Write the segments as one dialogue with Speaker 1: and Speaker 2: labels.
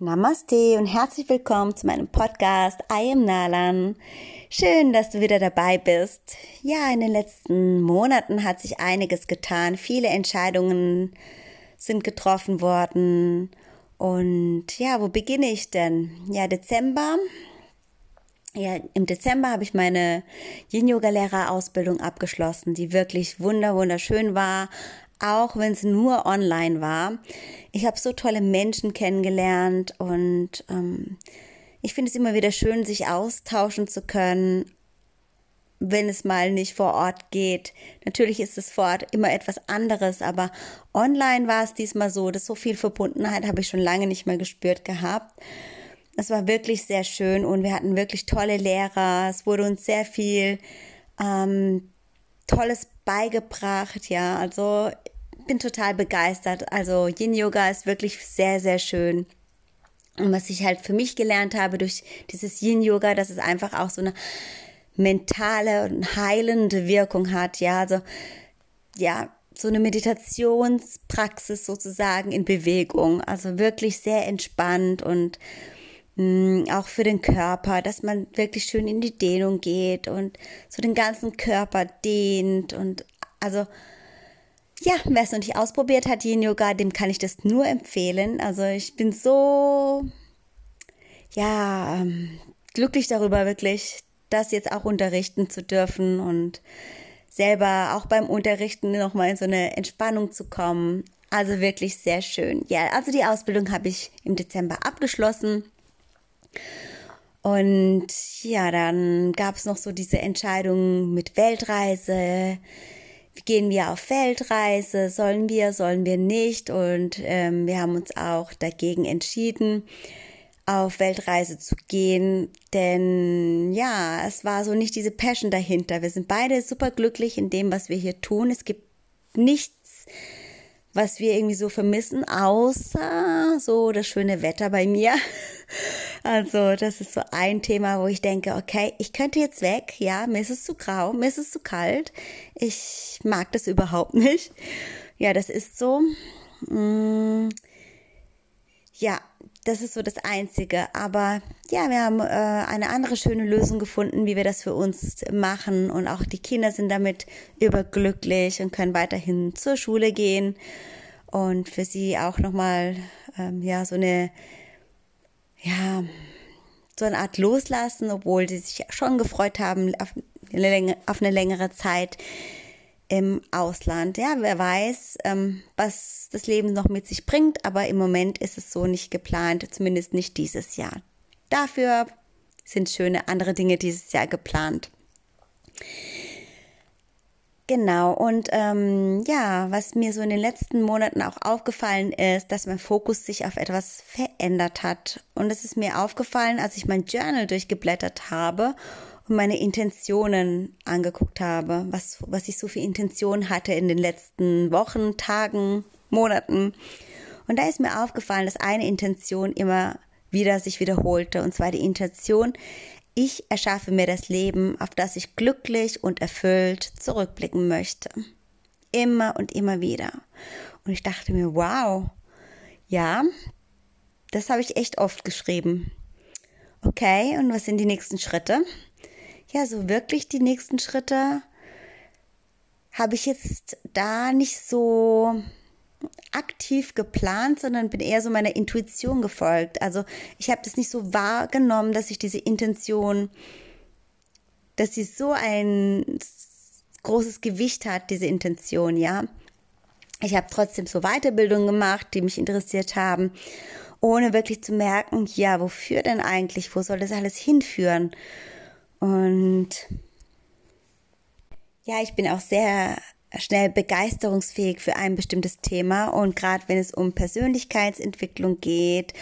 Speaker 1: Namaste und herzlich willkommen zu meinem Podcast I am Nalan. Schön, dass du wieder dabei bist. Ja, in den letzten Monaten hat sich einiges getan. Viele Entscheidungen sind getroffen worden. Und ja, wo beginne ich denn? Ja, Dezember. Ja, im Dezember habe ich meine Yin-Yoga-Lehrerausbildung abgeschlossen, die wirklich wunder wunderschön war, auch wenn es nur online war. Ich habe so tolle Menschen kennengelernt und ähm, ich finde es immer wieder schön, sich austauschen zu können, wenn es mal nicht vor Ort geht. Natürlich ist es vor Ort immer etwas anderes, aber online war es diesmal so, dass so viel Verbundenheit habe ich schon lange nicht mehr gespürt gehabt. Es war wirklich sehr schön und wir hatten wirklich tolle Lehrer. Es wurde uns sehr viel ähm, Tolles beigebracht, ja. Also bin total begeistert. Also Yin Yoga ist wirklich sehr, sehr schön. Und was ich halt für mich gelernt habe durch dieses Yin Yoga, dass es einfach auch so eine mentale und heilende Wirkung hat. Ja, also, ja, so eine Meditationspraxis sozusagen in Bewegung. Also wirklich sehr entspannt und mm, auch für den Körper, dass man wirklich schön in die Dehnung geht und so den ganzen Körper dehnt und also ja, wer es noch nicht ausprobiert hat, Yin Yoga, dem kann ich das nur empfehlen. Also ich bin so, ja, ähm, glücklich darüber wirklich, das jetzt auch unterrichten zu dürfen und selber auch beim Unterrichten nochmal in so eine Entspannung zu kommen. Also wirklich sehr schön. Ja, also die Ausbildung habe ich im Dezember abgeschlossen. Und ja, dann gab es noch so diese Entscheidung mit Weltreise gehen wir auf Feldreise, sollen wir, sollen wir nicht. Und ähm, wir haben uns auch dagegen entschieden, auf Weltreise zu gehen, denn ja, es war so nicht diese Passion dahinter. Wir sind beide super glücklich in dem, was wir hier tun. Es gibt nichts, was wir irgendwie so vermissen, außer so das schöne Wetter bei mir. Also das ist so ein Thema, wo ich denke, okay, ich könnte jetzt weg. Ja, mir ist es zu grau, mir ist es zu kalt. Ich mag das überhaupt nicht. Ja, das ist so. Mm, ja, das ist so das Einzige. Aber ja, wir haben äh, eine andere schöne Lösung gefunden, wie wir das für uns machen. Und auch die Kinder sind damit überglücklich und können weiterhin zur Schule gehen. Und für sie auch nochmal, ähm, ja, so eine ja, so eine Art Loslassen, obwohl sie sich schon gefreut haben auf eine, auf eine längere Zeit im Ausland. Ja, wer weiß, ähm, was das Leben noch mit sich bringt, aber im Moment ist es so nicht geplant, zumindest nicht dieses Jahr. Dafür sind schöne andere Dinge dieses Jahr geplant. Genau, und ähm, ja, was mir so in den letzten Monaten auch aufgefallen ist, dass mein Fokus sich auf etwas verändert hat. Und es ist mir aufgefallen, als ich mein Journal durchgeblättert habe und meine Intentionen angeguckt habe, was, was ich so für Intentionen hatte in den letzten Wochen, Tagen, Monaten. Und da ist mir aufgefallen, dass eine Intention immer wieder sich wiederholte, und zwar die Intention, ich erschaffe mir das Leben, auf das ich glücklich und erfüllt zurückblicken möchte. Immer und immer wieder. Und ich dachte mir, wow, ja, das habe ich echt oft geschrieben. Okay, und was sind die nächsten Schritte? Ja, so wirklich die nächsten Schritte habe ich jetzt da nicht so aktiv geplant, sondern bin eher so meiner Intuition gefolgt. Also ich habe das nicht so wahrgenommen, dass ich diese Intention, dass sie so ein großes Gewicht hat, diese Intention, ja. Ich habe trotzdem so Weiterbildungen gemacht, die mich interessiert haben, ohne wirklich zu merken, ja, wofür denn eigentlich, wo soll das alles hinführen? Und ja, ich bin auch sehr schnell begeisterungsfähig für ein bestimmtes Thema. Und gerade wenn es um Persönlichkeitsentwicklung geht,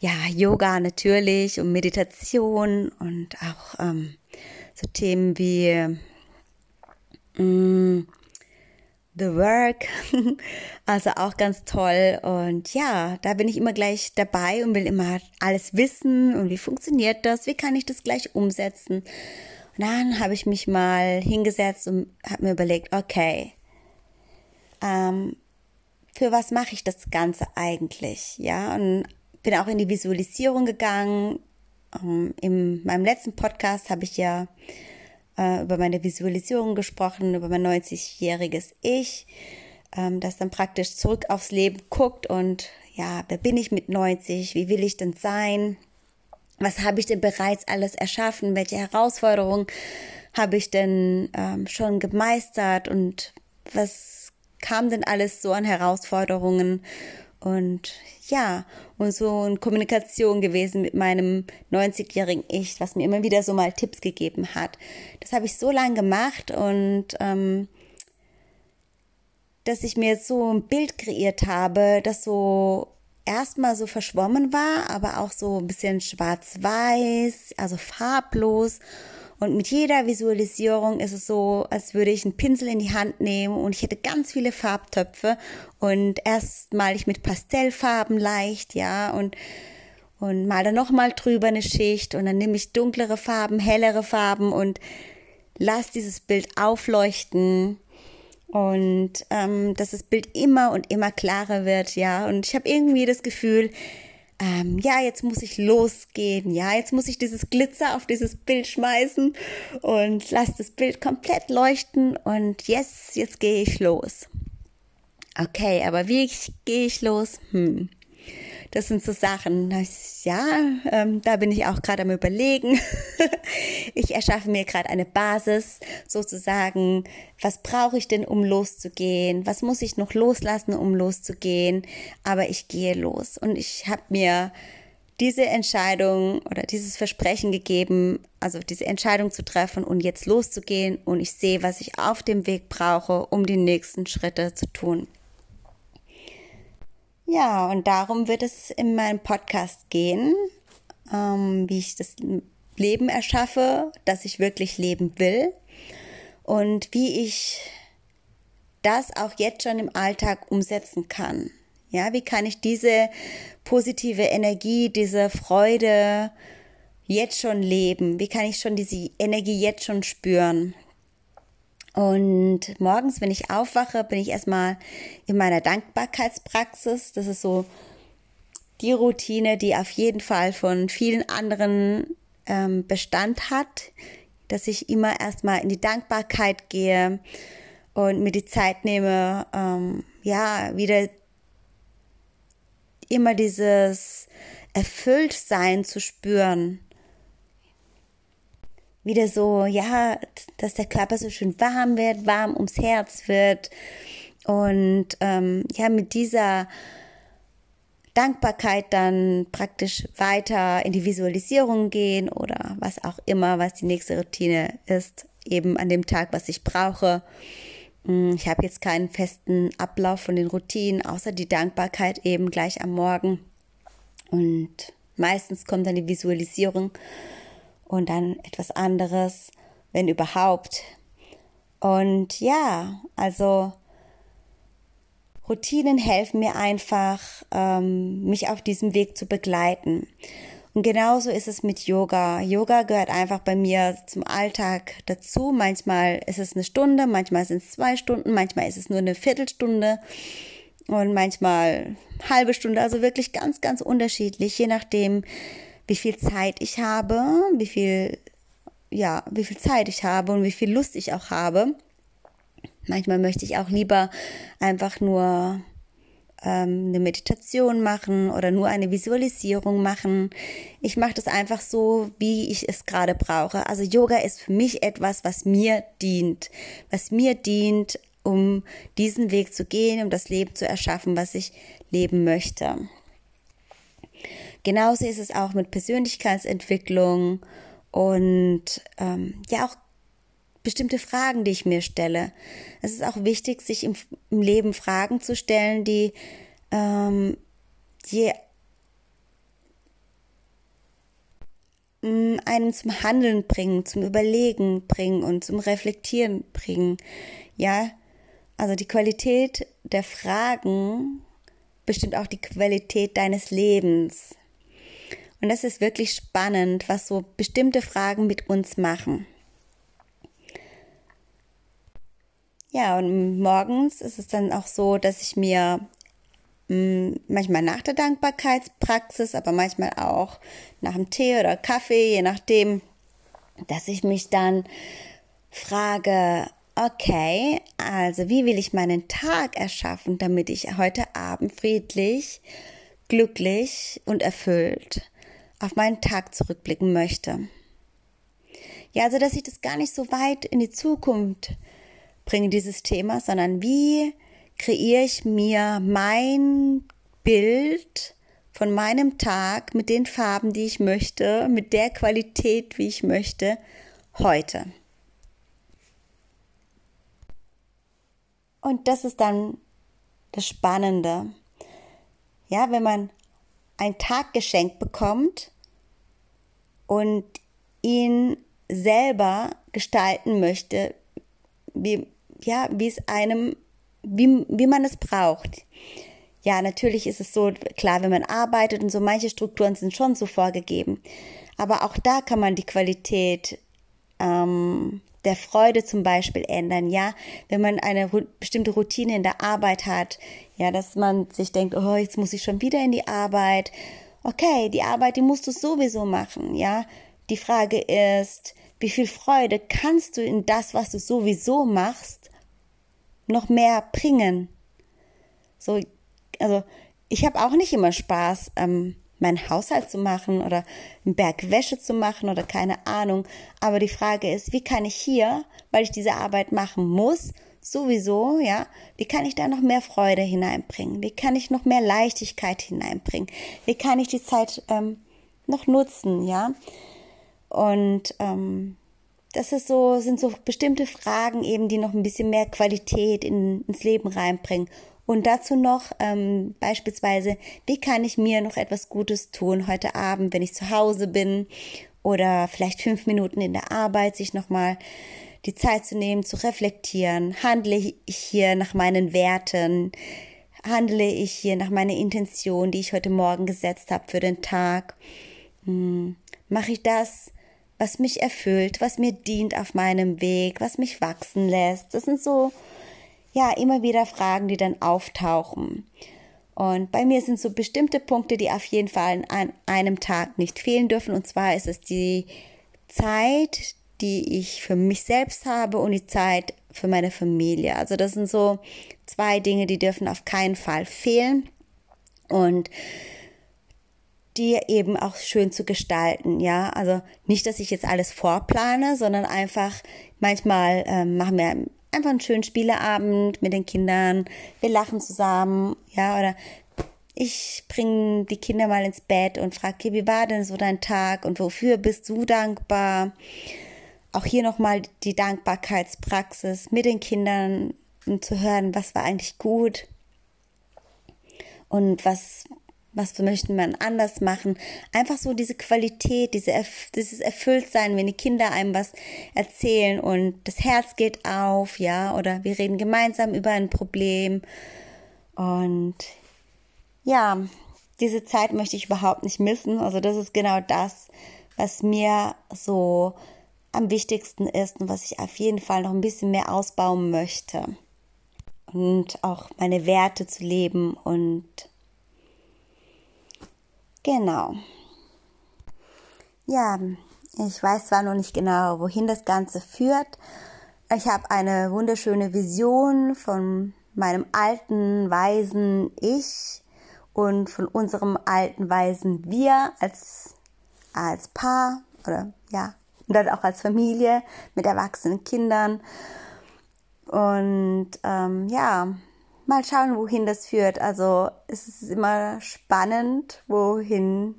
Speaker 1: ja, Yoga natürlich und Meditation und auch ähm, so Themen wie mm, The Work, also auch ganz toll. Und ja, da bin ich immer gleich dabei und will immer alles wissen und wie funktioniert das, wie kann ich das gleich umsetzen dann habe ich mich mal hingesetzt und habe mir überlegt, okay, ähm, für was mache ich das Ganze eigentlich? Ja, und bin auch in die Visualisierung gegangen. Ähm, in meinem letzten Podcast habe ich ja äh, über meine Visualisierung gesprochen, über mein 90-jähriges Ich, ähm, das dann praktisch zurück aufs Leben guckt und ja, wer bin ich mit 90? Wie will ich denn sein? Was habe ich denn bereits alles erschaffen? Welche Herausforderungen habe ich denn ähm, schon gemeistert? Und was kam denn alles so an Herausforderungen? Und ja, und so in Kommunikation gewesen mit meinem 90-jährigen Ich, was mir immer wieder so mal Tipps gegeben hat. Das habe ich so lange gemacht und ähm, dass ich mir jetzt so ein Bild kreiert habe, das so erstmal so verschwommen war, aber auch so ein bisschen schwarz-weiß, also farblos. Und mit jeder Visualisierung ist es so, als würde ich einen Pinsel in die Hand nehmen und ich hätte ganz viele Farbtöpfe. Und erst mal ich mit Pastellfarben leicht, ja, und und mal dann nochmal drüber eine Schicht und dann nehme ich dunklere Farben, hellere Farben und lass dieses Bild aufleuchten und ähm, dass das Bild immer und immer klarer wird, ja. Und ich habe irgendwie das Gefühl, ähm, ja, jetzt muss ich losgehen, ja, jetzt muss ich dieses Glitzer auf dieses Bild schmeißen und lass das Bild komplett leuchten und yes, jetzt gehe ich los. Okay, aber wie gehe ich los? Hm. Das sind so Sachen, ja, ähm, da bin ich auch gerade am Überlegen. ich erschaffe mir gerade eine Basis, sozusagen, was brauche ich denn, um loszugehen? Was muss ich noch loslassen, um loszugehen? Aber ich gehe los und ich habe mir diese Entscheidung oder dieses Versprechen gegeben, also diese Entscheidung zu treffen und jetzt loszugehen und ich sehe, was ich auf dem Weg brauche, um die nächsten Schritte zu tun. Ja, und darum wird es in meinem Podcast gehen, ähm, wie ich das Leben erschaffe, das ich wirklich leben will und wie ich das auch jetzt schon im Alltag umsetzen kann. Ja, wie kann ich diese positive Energie, diese Freude jetzt schon leben? Wie kann ich schon diese Energie jetzt schon spüren? Und morgens, wenn ich aufwache, bin ich erstmal in meiner Dankbarkeitspraxis. Das ist so die Routine, die auf jeden Fall von vielen anderen ähm, Bestand hat, dass ich immer erstmal in die Dankbarkeit gehe und mir die Zeit nehme, ähm, ja, wieder immer dieses Erfülltsein zu spüren wieder so, ja, dass der Körper so schön warm wird, warm ums Herz wird. Und ähm, ja, mit dieser Dankbarkeit dann praktisch weiter in die Visualisierung gehen oder was auch immer, was die nächste Routine ist, eben an dem Tag, was ich brauche. Hm, ich habe jetzt keinen festen Ablauf von den Routinen, außer die Dankbarkeit eben gleich am Morgen. Und meistens kommt dann die Visualisierung und dann etwas anderes, wenn überhaupt. Und ja, also Routinen helfen mir einfach, ähm, mich auf diesem Weg zu begleiten. Und genauso ist es mit Yoga. Yoga gehört einfach bei mir zum Alltag dazu. Manchmal ist es eine Stunde, manchmal sind es zwei Stunden, manchmal ist es nur eine Viertelstunde und manchmal halbe Stunde. Also wirklich ganz, ganz unterschiedlich, je nachdem, wie viel Zeit ich habe, wie viel, ja, wie viel Zeit ich habe und wie viel Lust ich auch habe. Manchmal möchte ich auch lieber einfach nur ähm, eine Meditation machen oder nur eine Visualisierung machen. Ich mache das einfach so, wie ich es gerade brauche. Also Yoga ist für mich etwas, was mir dient, was mir dient, um diesen Weg zu gehen, um das Leben zu erschaffen, was ich leben möchte. Genauso ist es auch mit Persönlichkeitsentwicklung und ähm, ja auch bestimmte Fragen, die ich mir stelle. Es ist auch wichtig, sich im, im Leben Fragen zu stellen, die, ähm, die mm, einem zum Handeln bringen, zum Überlegen bringen und zum Reflektieren bringen. Ja, also die Qualität der Fragen bestimmt auch die Qualität deines Lebens. Und das ist wirklich spannend, was so bestimmte Fragen mit uns machen. Ja, und morgens ist es dann auch so, dass ich mir mm, manchmal nach der Dankbarkeitspraxis, aber manchmal auch nach dem Tee oder Kaffee, je nachdem, dass ich mich dann frage, okay, also wie will ich meinen Tag erschaffen, damit ich heute Abend friedlich, glücklich und erfüllt auf meinen Tag zurückblicken möchte. Ja, also dass ich das gar nicht so weit in die Zukunft bringe, dieses Thema, sondern wie kreiere ich mir mein Bild von meinem Tag mit den Farben, die ich möchte, mit der Qualität, wie ich möchte, heute. Und das ist dann das Spannende. Ja, wenn man einen Tag geschenkt bekommt und ihn selber gestalten möchte, wie, ja, wie es einem, wie, wie man es braucht. Ja, natürlich ist es so, klar, wenn man arbeitet und so, manche Strukturen sind schon so vorgegeben. Aber auch da kann man die Qualität ähm, der Freude zum Beispiel ändern, ja, wenn man eine bestimmte Routine in der Arbeit hat, ja, dass man sich denkt, oh, jetzt muss ich schon wieder in die Arbeit. Okay, die Arbeit, die musst du sowieso machen, ja. Die Frage ist, wie viel Freude kannst du in das, was du sowieso machst, noch mehr bringen? So, also ich habe auch nicht immer Spaß, ähm, meinen Haushalt zu machen oder einen Berg Wäsche zu machen oder keine Ahnung. Aber die Frage ist, wie kann ich hier, weil ich diese Arbeit machen muss, sowieso, ja, wie kann ich da noch mehr Freude hineinbringen? Wie kann ich noch mehr Leichtigkeit hineinbringen? Wie kann ich die Zeit ähm, noch nutzen, ja? Und ähm, das ist so, sind so bestimmte Fragen eben, die noch ein bisschen mehr Qualität in, ins Leben reinbringen. Und dazu noch ähm, beispielsweise, wie kann ich mir noch etwas Gutes tun heute Abend, wenn ich zu Hause bin oder vielleicht fünf Minuten in der Arbeit, sich nochmal die Zeit zu nehmen, zu reflektieren. Handle ich hier nach meinen Werten? Handle ich hier nach meiner Intention, die ich heute Morgen gesetzt habe für den Tag? Hm. Mache ich das, was mich erfüllt, was mir dient auf meinem Weg, was mich wachsen lässt? Das sind so ja, immer wieder Fragen, die dann auftauchen. Und bei mir sind so bestimmte Punkte, die auf jeden Fall an einem Tag nicht fehlen dürfen. Und zwar ist es die Zeit, die ich für mich selbst habe und die Zeit für meine Familie. Also das sind so zwei Dinge, die dürfen auf keinen Fall fehlen. Und die eben auch schön zu gestalten, ja. Also nicht, dass ich jetzt alles vorplane, sondern einfach manchmal ähm, machen wir einfach einen schönen Spieleabend mit den Kindern. Wir lachen zusammen, ja, oder ich bringe die Kinder mal ins Bett und frage, wie war denn so dein Tag und wofür bist du dankbar? Auch hier nochmal die Dankbarkeitspraxis mit den Kindern, um zu hören, was war eigentlich gut und was, was möchten man anders machen. Einfach so diese Qualität, diese, dieses Erfülltsein, wenn die Kinder einem was erzählen und das Herz geht auf, ja, oder wir reden gemeinsam über ein Problem. Und ja, diese Zeit möchte ich überhaupt nicht missen. Also das ist genau das, was mir so am wichtigsten ist und was ich auf jeden Fall noch ein bisschen mehr ausbauen möchte. Und auch meine Werte zu leben und Genau. Ja, ich weiß zwar noch nicht genau, wohin das Ganze führt. Ich habe eine wunderschöne Vision von meinem alten, weisen Ich und von unserem alten, weisen Wir als, als Paar oder ja, und dann auch als Familie mit erwachsenen Kindern. Und ähm, ja, mal schauen, wohin das führt. Also es ist immer spannend, wohin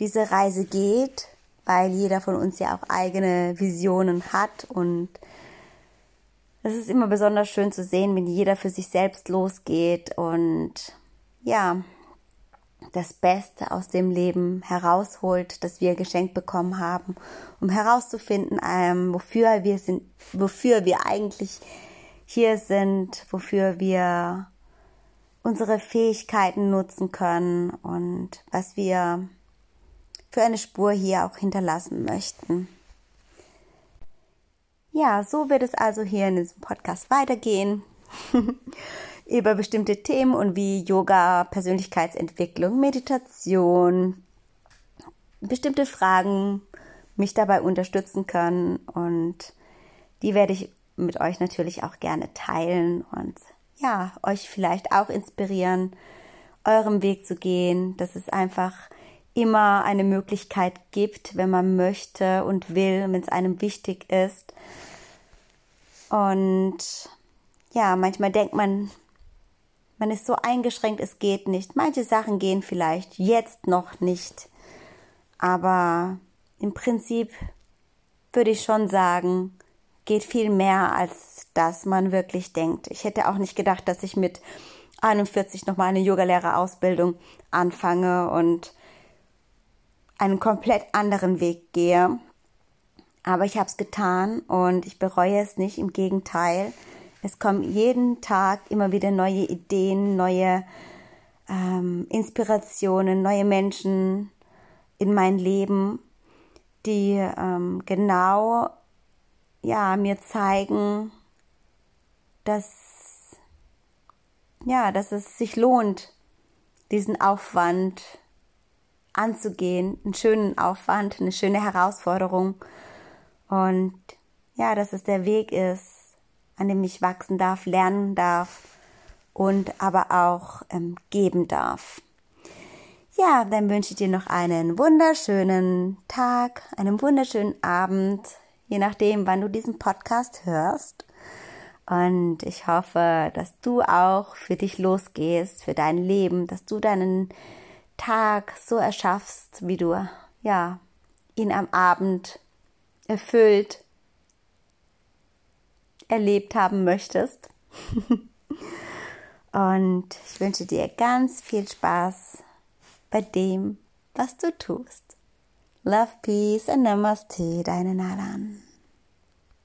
Speaker 1: diese Reise geht, weil jeder von uns ja auch eigene Visionen hat und es ist immer besonders schön zu sehen, wenn jeder für sich selbst losgeht und ja, das Beste aus dem Leben herausholt, das wir geschenkt bekommen haben, um herauszufinden, ähm, wofür wir sind, wofür wir eigentlich hier sind, wofür wir unsere Fähigkeiten nutzen können und was wir für eine Spur hier auch hinterlassen möchten. Ja, so wird es also hier in diesem Podcast weitergehen. über bestimmte Themen und wie Yoga, Persönlichkeitsentwicklung, Meditation, bestimmte Fragen mich dabei unterstützen können und die werde ich mit euch natürlich auch gerne teilen und ja, euch vielleicht auch inspirieren, eurem Weg zu gehen, dass es einfach immer eine Möglichkeit gibt, wenn man möchte und will, wenn es einem wichtig ist. Und ja, manchmal denkt man, man ist so eingeschränkt, es geht nicht. Manche Sachen gehen vielleicht jetzt noch nicht. Aber im Prinzip würde ich schon sagen, geht viel mehr, als das man wirklich denkt. Ich hätte auch nicht gedacht, dass ich mit 41 nochmal eine Yogalehrerausbildung anfange und einen komplett anderen Weg gehe. Aber ich habe es getan und ich bereue es nicht. Im Gegenteil, es kommen jeden Tag immer wieder neue Ideen, neue ähm, Inspirationen, neue Menschen in mein Leben, die ähm, genau ja mir zeigen, dass ja, dass es sich lohnt, diesen Aufwand anzugehen, einen schönen Aufwand, eine schöne Herausforderung und ja, dass es der Weg ist, an dem ich wachsen darf, lernen darf und aber auch ähm, geben darf. Ja, dann wünsche ich dir noch einen wunderschönen Tag, einen wunderschönen Abend, je nachdem, wann du diesen Podcast hörst. Und ich hoffe, dass du auch für dich losgehst, für dein Leben, dass du deinen Tag so erschaffst, wie du, ja, ihn am Abend erfüllt erlebt haben möchtest. Und ich wünsche dir ganz viel Spaß bei dem, was du tust. Love, Peace and Namaste, deine Nalan.